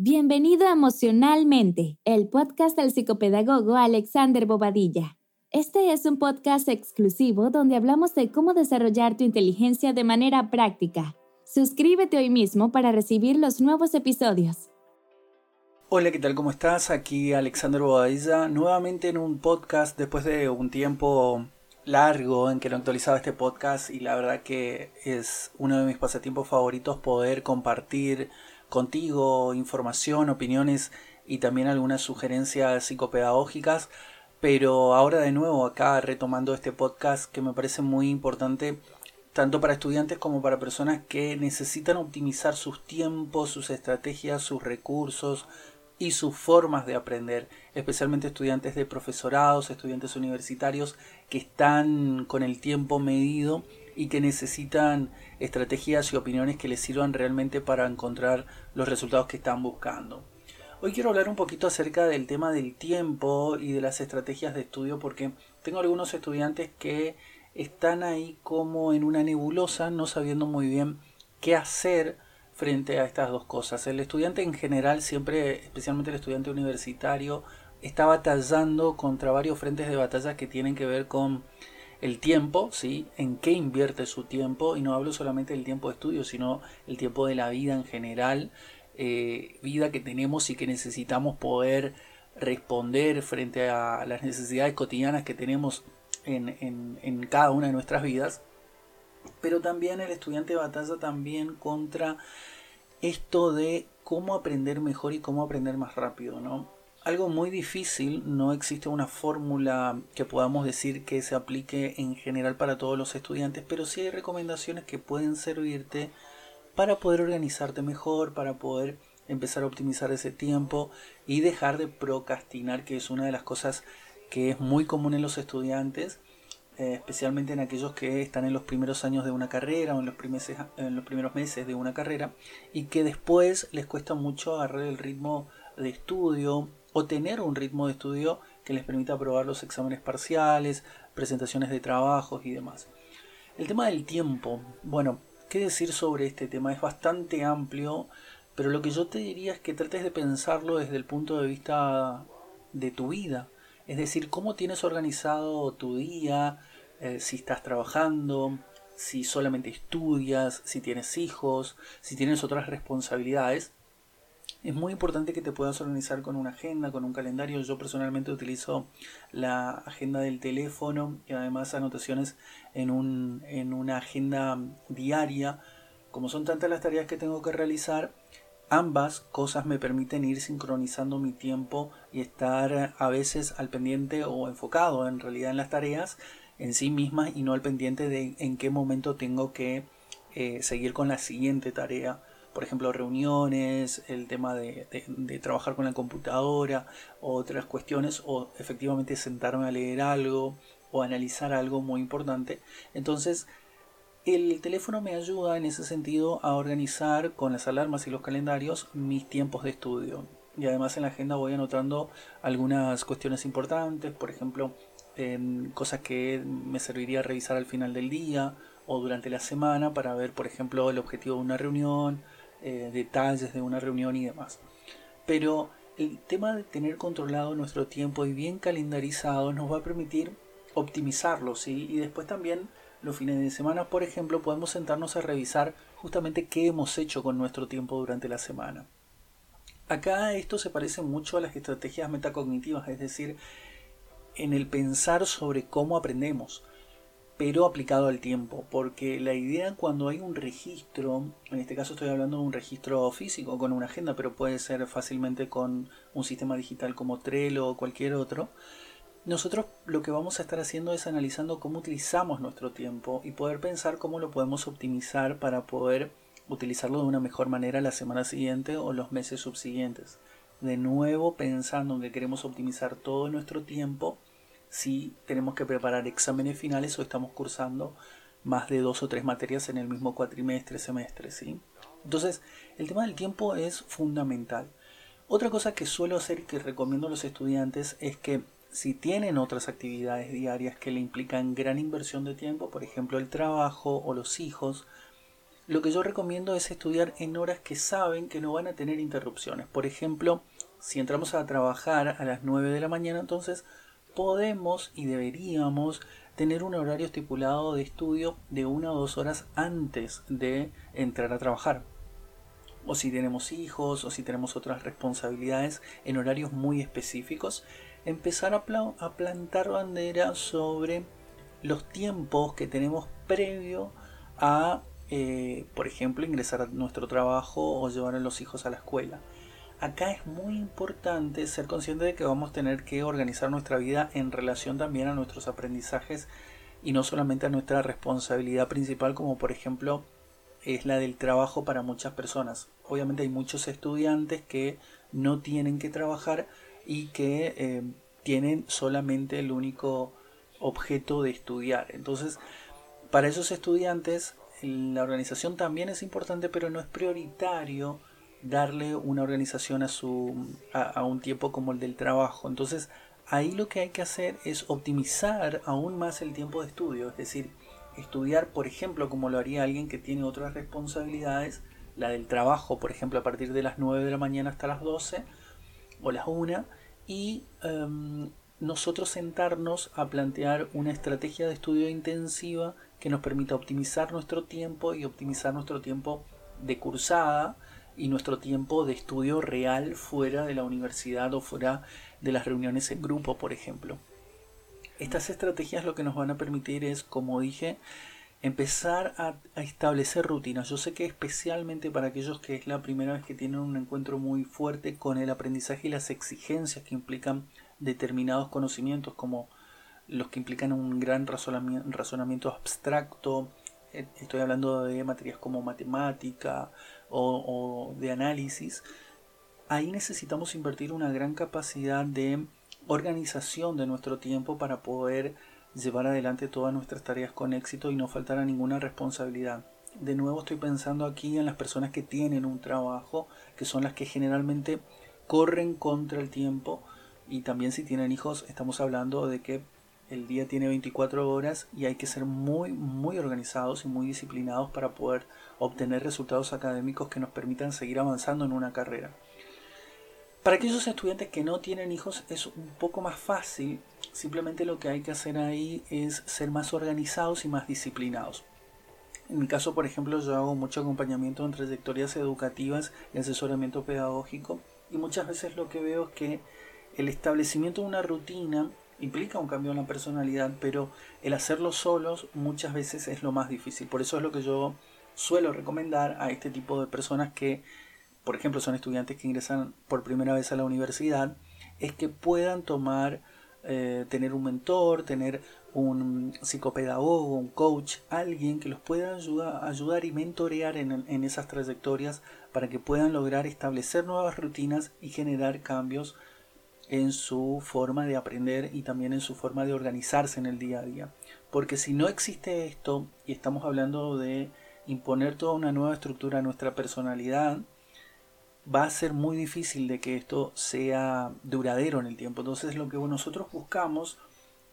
Bienvenido a Emocionalmente, el podcast del psicopedagogo Alexander Bobadilla. Este es un podcast exclusivo donde hablamos de cómo desarrollar tu inteligencia de manera práctica. Suscríbete hoy mismo para recibir los nuevos episodios. Hola, ¿qué tal? ¿Cómo estás? Aquí Alexander Bobadilla, nuevamente en un podcast después de un tiempo largo en que no actualizaba este podcast y la verdad que es uno de mis pasatiempos favoritos poder compartir contigo información, opiniones y también algunas sugerencias psicopedagógicas. Pero ahora de nuevo acá retomando este podcast que me parece muy importante tanto para estudiantes como para personas que necesitan optimizar sus tiempos, sus estrategias, sus recursos y sus formas de aprender, especialmente estudiantes de profesorados, estudiantes universitarios que están con el tiempo medido y que necesitan estrategias y opiniones que les sirvan realmente para encontrar los resultados que están buscando. Hoy quiero hablar un poquito acerca del tema del tiempo y de las estrategias de estudio porque tengo algunos estudiantes que están ahí como en una nebulosa, no sabiendo muy bien qué hacer frente a estas dos cosas. El estudiante en general, siempre, especialmente el estudiante universitario, está batallando contra varios frentes de batalla que tienen que ver con el tiempo, ¿sí? En qué invierte su tiempo, y no hablo solamente del tiempo de estudio, sino el tiempo de la vida en general, eh, vida que tenemos y que necesitamos poder responder frente a las necesidades cotidianas que tenemos en, en cada una de nuestras vidas. Pero también el estudiante batalla también contra esto de cómo aprender mejor y cómo aprender más rápido, ¿no? Algo muy difícil, no existe una fórmula que podamos decir que se aplique en general para todos los estudiantes, pero sí hay recomendaciones que pueden servirte para poder organizarte mejor, para poder empezar a optimizar ese tiempo y dejar de procrastinar, que es una de las cosas que es muy común en los estudiantes, eh, especialmente en aquellos que están en los primeros años de una carrera o en los, en los primeros meses de una carrera y que después les cuesta mucho agarrar el ritmo de estudio o tener un ritmo de estudio que les permita aprobar los exámenes parciales, presentaciones de trabajos y demás. El tema del tiempo, bueno, ¿qué decir sobre este tema? Es bastante amplio, pero lo que yo te diría es que trates de pensarlo desde el punto de vista de tu vida. Es decir, cómo tienes organizado tu día, eh, si estás trabajando, si solamente estudias, si tienes hijos, si tienes otras responsabilidades es muy importante que te puedas organizar con una agenda, con un calendario. Yo personalmente utilizo la agenda del teléfono y además anotaciones en, un, en una agenda diaria. Como son tantas las tareas que tengo que realizar, ambas cosas me permiten ir sincronizando mi tiempo y estar a veces al pendiente o enfocado en realidad en las tareas en sí mismas y no al pendiente de en qué momento tengo que eh, seguir con la siguiente tarea por ejemplo, reuniones, el tema de, trabajar con la computadora, otras cuestiones, o efectivamente sentarme a leer algo o analizar algo muy importante. Entonces, el teléfono me ayuda en ese sentido a organizar con las alarmas y los calendarios mis tiempos de estudio. Y además en la agenda voy anotando algunas cuestiones importantes, por ejemplo, cosas que me serviría revisar al final del día o durante la semana para ver, por ejemplo, el objetivo de una reunión, eh, detalles de una reunión y demás. Pero el tema de tener controlado nuestro tiempo y bien calendarizado nos va a permitir optimizarlo. Y después también los fines de semana, por ejemplo, podemos sentarnos a revisar justamente qué hemos hecho con nuestro tiempo durante la semana. Acá esto se parece mucho a las estrategias metacognitivas, es decir, en el pensar sobre cómo aprendemos pero aplicado al tiempo, porque la idea cuando hay un registro, en este caso estoy hablando de un registro físico con una agenda, pero puede ser fácilmente con un sistema digital como Trello o cualquier otro, nosotros lo que vamos a estar haciendo es analizando cómo utilizamos nuestro tiempo y poder pensar cómo lo podemos optimizar para poder utilizarlo de una mejor manera la semana siguiente o los meses subsiguientes. De nuevo pensando que queremos optimizar todo nuestro tiempo si tenemos que preparar exámenes finales o estamos cursando más de dos o tres materias en el mismo cuatrimestre, semestre, ¿sí? Entonces, el tema del tiempo es fundamental. Otra cosa que suelo hacer y que recomiendo a los estudiantes es que si tienen otras actividades diarias que le implican gran inversión de tiempo, por ejemplo el trabajo o los hijos, lo que yo recomiendo es estudiar en horas que saben que no van a tener interrupciones. Por ejemplo, si entramos a trabajar a las 9 de la mañana, entonces podemos y deberíamos tener un horario estipulado de estudio de una o dos horas antes de entrar a trabajar. O si tenemos hijos o si tenemos otras responsabilidades en horarios muy específicos, empezar a, plantar bandera sobre los tiempos que tenemos previo a, eh, por ejemplo, ingresar a nuestro trabajo o llevar a los hijos a la escuela. Acá es muy importante ser consciente de que vamos a tener que organizar nuestra vida en relación también a nuestros aprendizajes y no solamente a nuestra responsabilidad principal como por ejemplo es la del trabajo para muchas personas. Obviamente hay muchos estudiantes que no tienen que trabajar y que eh, tienen solamente el único objeto de estudiar. Entonces, para esos estudiantes la organización también es importante, pero no es prioritario darle una organización a, su, a, un tiempo como el del trabajo. Entonces, ahí lo que hay que hacer es optimizar aún más el tiempo de estudio, es decir, estudiar, por ejemplo, como lo haría alguien que tiene otras responsabilidades, la del trabajo, por ejemplo, a partir de las 9 de la mañana hasta las 12 o las 1, y em, nosotros sentarnos a plantear una estrategia de estudio intensiva que nos permita optimizar nuestro tiempo y optimizar nuestro tiempo de cursada y nuestro tiempo de estudio real fuera de la universidad o fuera de las reuniones en grupo, por ejemplo. Estas estrategias lo que nos van a permitir es, como dije, empezar a, establecer rutinas. Yo sé que especialmente para aquellos que es la primera vez que tienen un encuentro muy fuerte con el aprendizaje y las exigencias que implican determinados conocimientos, como los que implican un gran razonamiento abstracto, eh, estoy hablando de materias como matemática o, de análisis, ahí necesitamos invertir una gran capacidad de organización de nuestro tiempo para poder llevar adelante todas nuestras tareas con éxito y no faltar a ninguna responsabilidad. De nuevo estoy pensando aquí en las personas que tienen un trabajo, que son las que generalmente corren contra el tiempo y también si tienen hijos estamos hablando de que el día tiene 24 horas y hay que ser muy, muy organizados y muy disciplinados para poder obtener resultados académicos que nos permitan seguir avanzando en una carrera. Para aquellos estudiantes que no tienen hijos es un poco más fácil, simplemente lo que hay que hacer ahí es ser más organizados y más disciplinados. En mi caso, por ejemplo, yo hago mucho acompañamiento en trayectorias educativas y asesoramiento pedagógico y muchas veces lo que veo es que el establecimiento de una rutina implica un cambio en la personalidad, pero el hacerlo solos muchas veces es lo más difícil. Por eso es lo que yo suelo recomendar a este tipo de personas que, por ejemplo, son estudiantes que ingresan por primera vez a la universidad, es que puedan tomar, eh, tener un mentor, tener un psicopedagogo, un coach, alguien que los pueda ayudar, y mentorear en, en esas trayectorias para que puedan lograr establecer nuevas rutinas y generar cambios en su forma de aprender y también en su forma de organizarse en el día a día. Porque si no existe esto, y estamos hablando de imponer toda una nueva estructura a nuestra personalidad, va a ser muy difícil de que esto sea duradero en el tiempo. Entonces lo que nosotros buscamos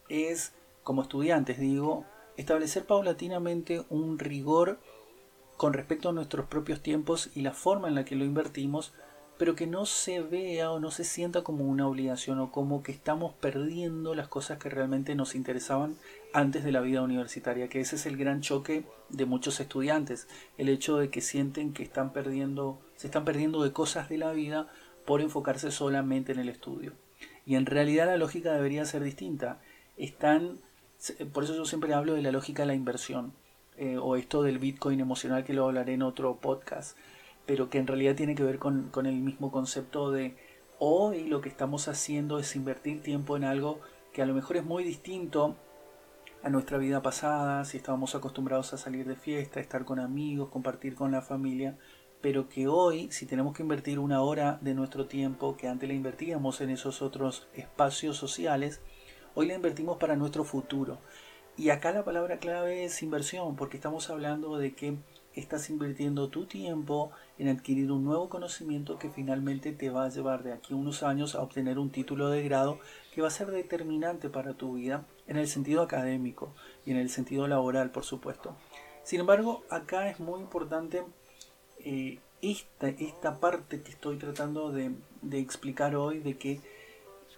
es, como estudiantes digo, establecer paulatinamente un rigor con respecto a nuestros propios tiempos y la forma en la que lo invertimos pero que no se vea o no se sienta como una obligación o como que estamos perdiendo las cosas que realmente nos interesaban antes de la vida universitaria, que ese es el gran choque de muchos estudiantes, el hecho de que sienten que están perdiendo, se están perdiendo de cosas de la vida por enfocarse solamente en el estudio. Y en realidad la lógica debería ser distinta. Están, por eso yo siempre hablo de la lógica de la inversión, eh, o esto del Bitcoin emocional que lo hablaré en otro podcast pero que en realidad tiene que ver con, el mismo concepto de hoy lo que estamos haciendo es invertir tiempo en algo que a lo mejor es muy distinto a nuestra vida pasada, si estábamos acostumbrados a salir de fiesta, estar con amigos, compartir con la familia, pero que hoy, si tenemos que invertir una hora de nuestro tiempo que antes la invertíamos en esos otros espacios sociales, hoy la invertimos para nuestro futuro. Y acá la palabra clave es inversión, porque estamos hablando de que estás invirtiendo tu tiempo en adquirir un nuevo conocimiento que finalmente te va a llevar de aquí a unos años a obtener un título de grado que va a ser determinante para tu vida en el sentido académico y en el sentido laboral, por supuesto. Sin embargo, acá es muy importante eh, esta, esta parte que estoy tratando de, de explicar hoy, de que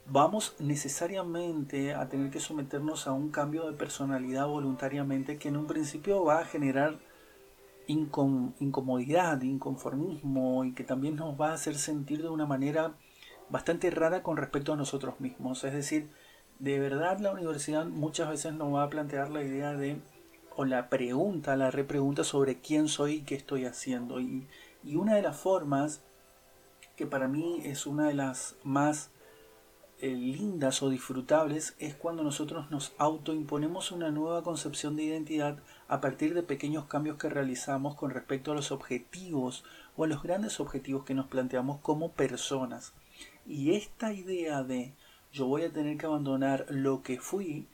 vamos necesariamente a tener que someternos a un cambio de personalidad voluntariamente que en un principio va a generar incomodidad, inconformismo y que también nos va a hacer sentir de una manera bastante rara con respecto a nosotros mismos. Es decir, de verdad la universidad muchas veces nos va a plantear la idea de, o la pregunta, la repregunta sobre quién soy y qué estoy haciendo. Y, una de las formas que para mí es una de las más eh, lindas o disfrutables es cuando nosotros nos autoimponemos una nueva concepción de identidad a partir de pequeños cambios que realizamos con respecto a los objetivos o a los grandes objetivos que nos planteamos como personas. Y esta idea de yo voy a tener que abandonar lo que fui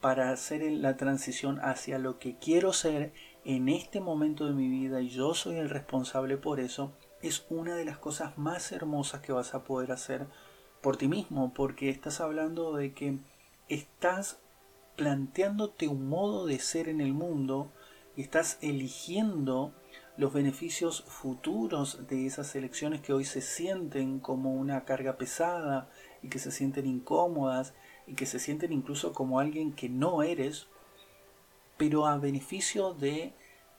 para hacer la transición hacia lo que quiero ser en este momento de mi vida y yo soy el responsable por eso, es una de las cosas más hermosas que vas a poder hacer por ti mismo, porque estás hablando de que estás planteándote un modo de ser en el mundo y estás eligiendo los beneficios futuros de esas elecciones que hoy se sienten como una carga pesada y que se sienten incómodas y que se sienten incluso como alguien que no eres, pero a beneficio de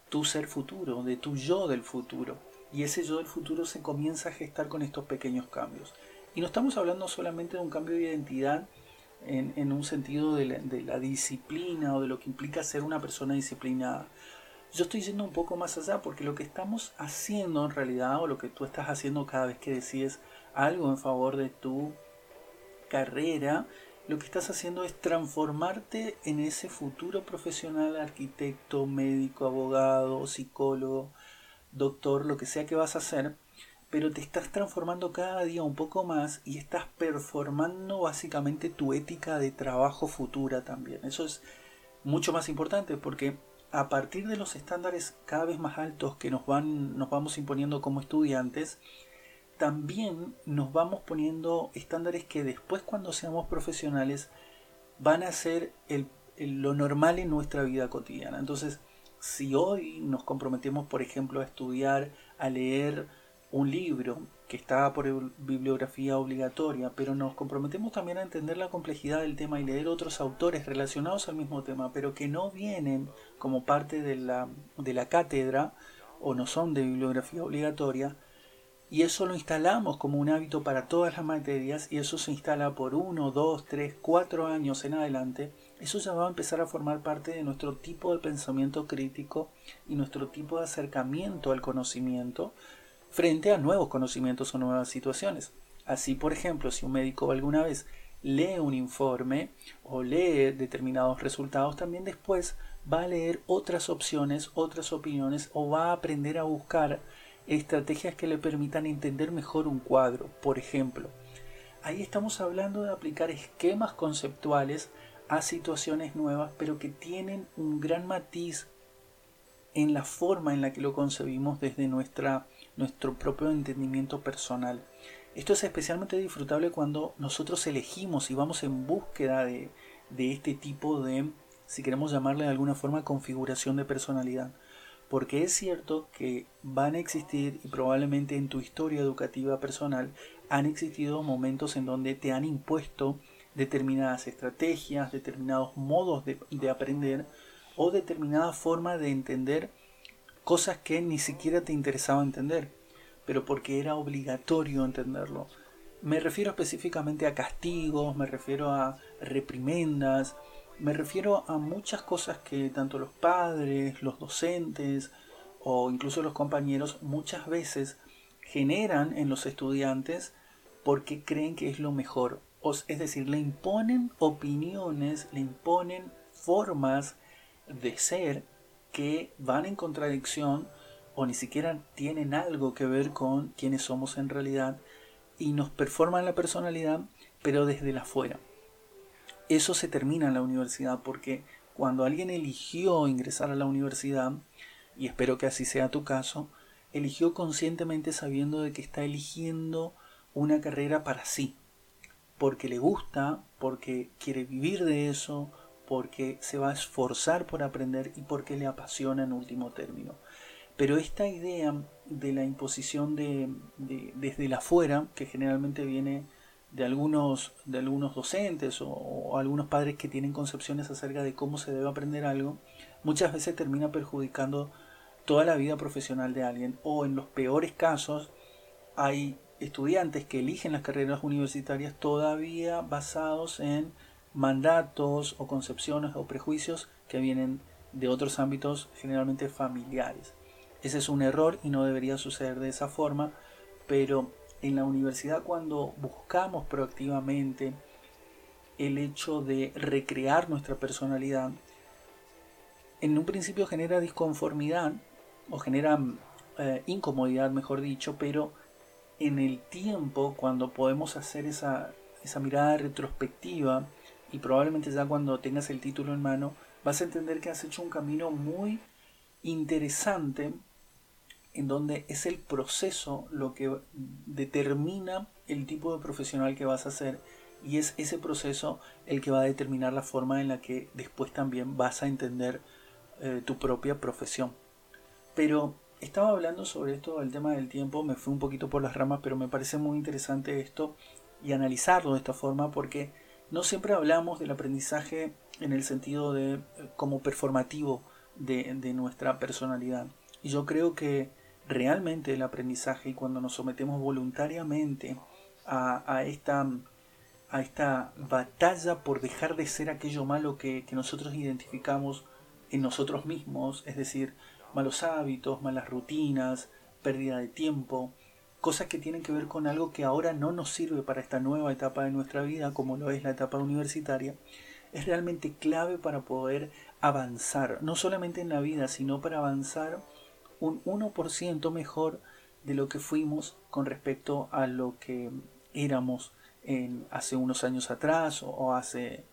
tu ser futuro, de tu yo del futuro. Y ese yo del futuro se comienza a gestar con estos pequeños cambios. Y no estamos hablando solamente de un cambio de identidad en, un sentido de la, disciplina o de lo que implica ser una persona disciplinada. Yo estoy yendo un poco más allá porque lo que estamos haciendo en realidad o lo que tú estás haciendo cada vez que decides algo en favor de tu carrera, lo que estás haciendo es transformarte en ese futuro profesional, arquitecto, médico, abogado, psicólogo, doctor, lo que sea que vas a hacer, pero te estás transformando cada día un poco más y estás performando básicamente tu ética de trabajo futura también. Eso es mucho más importante porque a partir de los estándares cada vez más altos que nos, van, nos vamos imponiendo como estudiantes, también nos vamos poniendo estándares que después cuando seamos profesionales van a ser lo normal en nuestra vida cotidiana. Entonces, si hoy nos comprometemos, por ejemplo, a estudiar, a leer, un libro que está por bibliografía obligatoria, pero nos comprometemos también a entender la complejidad del tema y leer otros autores relacionados al mismo tema, pero que no vienen como parte de la, de la cátedra o no son de bibliografía obligatoria, y eso lo instalamos como un hábito para todas las materias y eso se instala por uno, dos, tres, cuatro años en adelante, eso ya va a empezar a formar parte de nuestro tipo de pensamiento crítico y nuestro tipo de acercamiento al conocimiento, frente a nuevos conocimientos o nuevas situaciones. Así, por ejemplo, si un médico alguna vez lee un informe o lee determinados resultados, también después va a leer otras opciones, otras opiniones o va a aprender a buscar estrategias que le permitan entender mejor un cuadro. Por ejemplo, ahí estamos hablando de aplicar esquemas conceptuales a situaciones nuevas, pero que tienen un gran matiz en la forma en la que lo concebimos desde nuestra nuestro propio entendimiento personal. Esto es especialmente disfrutable cuando nosotros elegimos y vamos en búsqueda de, de este tipo de, si queremos llamarle de alguna forma, configuración de personalidad. Porque es cierto que van a existir y probablemente en tu historia educativa personal han existido momentos en donde te han impuesto determinadas estrategias, determinados modos de, de aprender o determinada forma de entender cosas que ni siquiera te interesaba entender, pero porque era obligatorio entenderlo. Me refiero específicamente a castigos, me refiero a reprimendas, me refiero a muchas cosas que tanto los padres, los docentes o incluso los compañeros muchas veces generan en los estudiantes porque creen que es lo mejor. Es decir, le imponen opiniones, le imponen formas de ser que van en contradicción o ni siquiera tienen algo que ver con quiénes somos en realidad y nos performan la personalidad pero desde la fuera. Eso se termina en la universidad porque cuando alguien eligió ingresar a la universidad, y espero que así sea tu caso, eligió conscientemente sabiendo de que está eligiendo una carrera para sí, porque le gusta, porque quiere vivir de eso, porque se va a esforzar por aprender y porque le apasiona en último término. Pero esta idea de la imposición de, desde la afuera, que generalmente viene de algunos, de algunos docentes o, algunos padres que tienen concepciones acerca de cómo se debe aprender algo, muchas veces termina perjudicando toda la vida profesional de alguien. O en los peores casos hay estudiantes que eligen las carreras universitarias todavía basados en mandatos o concepciones o prejuicios que vienen de otros ámbitos generalmente familiares. Ese es un error y no debería suceder de esa forma, pero en la universidad cuando buscamos proactivamente el hecho de recrear nuestra personalidad, en un principio genera disconformidad o genera eh, incomodidad, mejor dicho, pero en el tiempo, cuando podemos hacer esa, esa mirada retrospectiva, y probablemente ya cuando tengas el título en mano, vas a entender que has hecho un camino muy interesante en donde es el proceso lo que determina el tipo de profesional que vas a ser y es ese proceso el que va a determinar la forma en la que después también vas a entender eh, tu propia profesión. Pero estaba hablando sobre esto, el tema del tiempo, me fui un poquito por las ramas, pero me parece muy interesante esto y analizarlo de esta forma porque no siempre hablamos del aprendizaje en el sentido de eh, como performativo de, nuestra personalidad. Y yo creo que realmente el aprendizaje y cuando nos sometemos voluntariamente a, esta, a esta batalla por dejar de ser aquello malo que, nosotros identificamos en nosotros mismos, es decir, malos hábitos, malas rutinas, pérdida de tiempo, cosas que tienen que ver con algo que ahora no nos sirve para esta nueva etapa de nuestra vida, como lo es la etapa universitaria, es realmente clave para poder avanzar, no solamente en la vida, sino para avanzar un 1% mejor de lo que fuimos con respecto a lo que éramos en, hace unos años atrás o, hace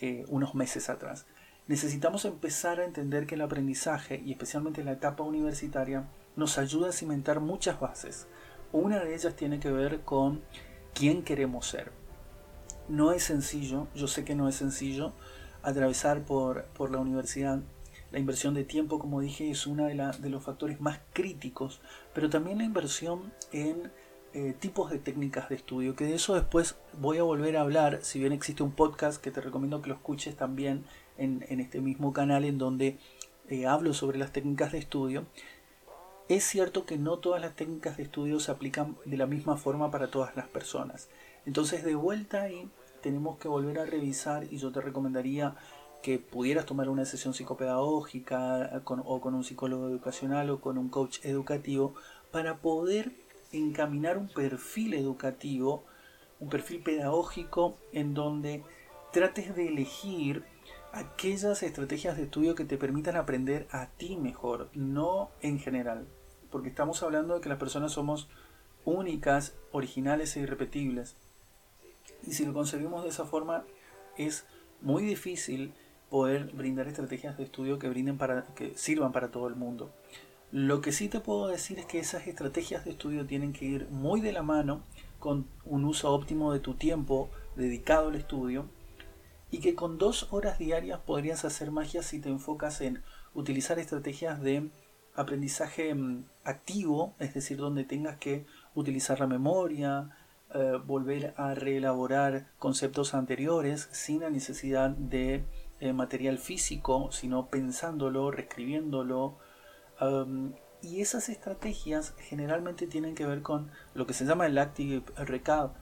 eh, unos meses atrás. Necesitamos empezar a entender que el aprendizaje, y especialmente en la etapa universitaria, nos ayuda a cimentar muchas bases. Una de ellas tiene que ver con quién queremos ser. No es sencillo, yo sé que no es sencillo atravesar por, por la universidad la inversión de tiempo, como dije, es uno de, los factores más críticos, pero también la inversión en eh, tipos de técnicas de estudio, que de eso después voy a volver a hablar, si bien existe un podcast que te recomiendo que lo escuches también en, este mismo canal en donde eh, hablo sobre las técnicas de estudio. Es cierto que no todas las técnicas de estudio se aplican de la misma forma para todas las personas. Entonces de vuelta ahí tenemos que volver a revisar y yo te recomendaría que pudieras tomar una sesión psicopedagógica o con un psicólogo educacional o con un coach educativo para poder encaminar un perfil educativo, un perfil pedagógico en donde trates de elegir aquellas estrategias de estudio que te permitan aprender a ti mejor, no en general, porque estamos hablando de que las personas somos únicas, originales e irrepetibles. Y si lo conseguimos de esa forma es muy difícil poder brindar estrategias de estudio que brinden para que sirvan para todo el mundo. Lo que sí te puedo decir es que esas estrategias de estudio tienen que ir muy de la mano con un uso óptimo de tu tiempo dedicado al estudio y que con dos horas diarias podrías hacer magia si te enfocas en utilizar estrategias de aprendizaje mm, activo, es decir, donde tengas que utilizar la memoria, eh, volver a reelaborar conceptos anteriores sin la necesidad de eh, material físico, sino pensándolo, reescribiéndolo. y esas estrategias generalmente tienen que ver con lo que se llama el Active Recall.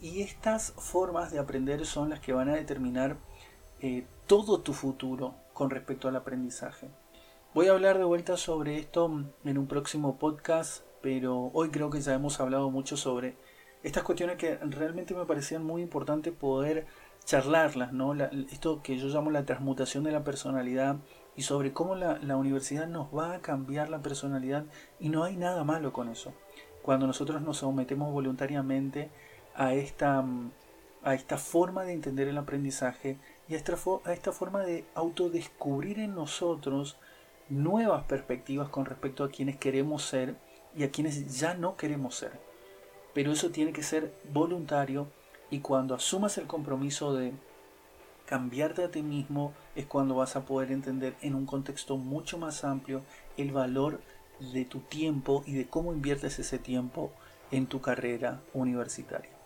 Y estas formas de aprender son las que van a determinar eh, todo tu futuro con respecto al aprendizaje. Voy a hablar de vuelta sobre esto en un próximo podcast, pero hoy creo que ya hemos hablado mucho sobre estas cuestiones que realmente me parecían muy importantes poder charlarlas, ¿no? esto que yo llamo la transmutación de la personalidad y sobre cómo la, universidad nos va a cambiar la personalidad y no hay nada malo con eso. Cuando nosotros nos sometemos voluntariamente a esta, a esta forma de entender el aprendizaje y a esta, a esta forma de autodescubrir en nosotros nuevas perspectivas con respecto a quienes queremos ser y a quienes ya no queremos ser. Pero eso tiene que ser voluntario y cuando asumas el compromiso de cambiarte a ti mismo, es cuando vas a poder entender en un contexto mucho más amplio el valor de tu tiempo y de cómo inviertes ese tiempo en tu carrera universitaria.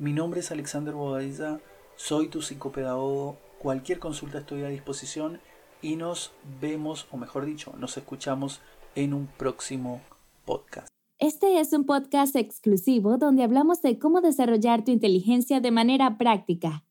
Mi nombre es Alexander Bobadilla, soy tu psicopedagogo, cualquier consulta estoy a disposición y nos vemos, o mejor dicho, nos escuchamos en un próximo podcast. Este es un podcast exclusivo donde hablamos de cómo desarrollar tu inteligencia de manera práctica.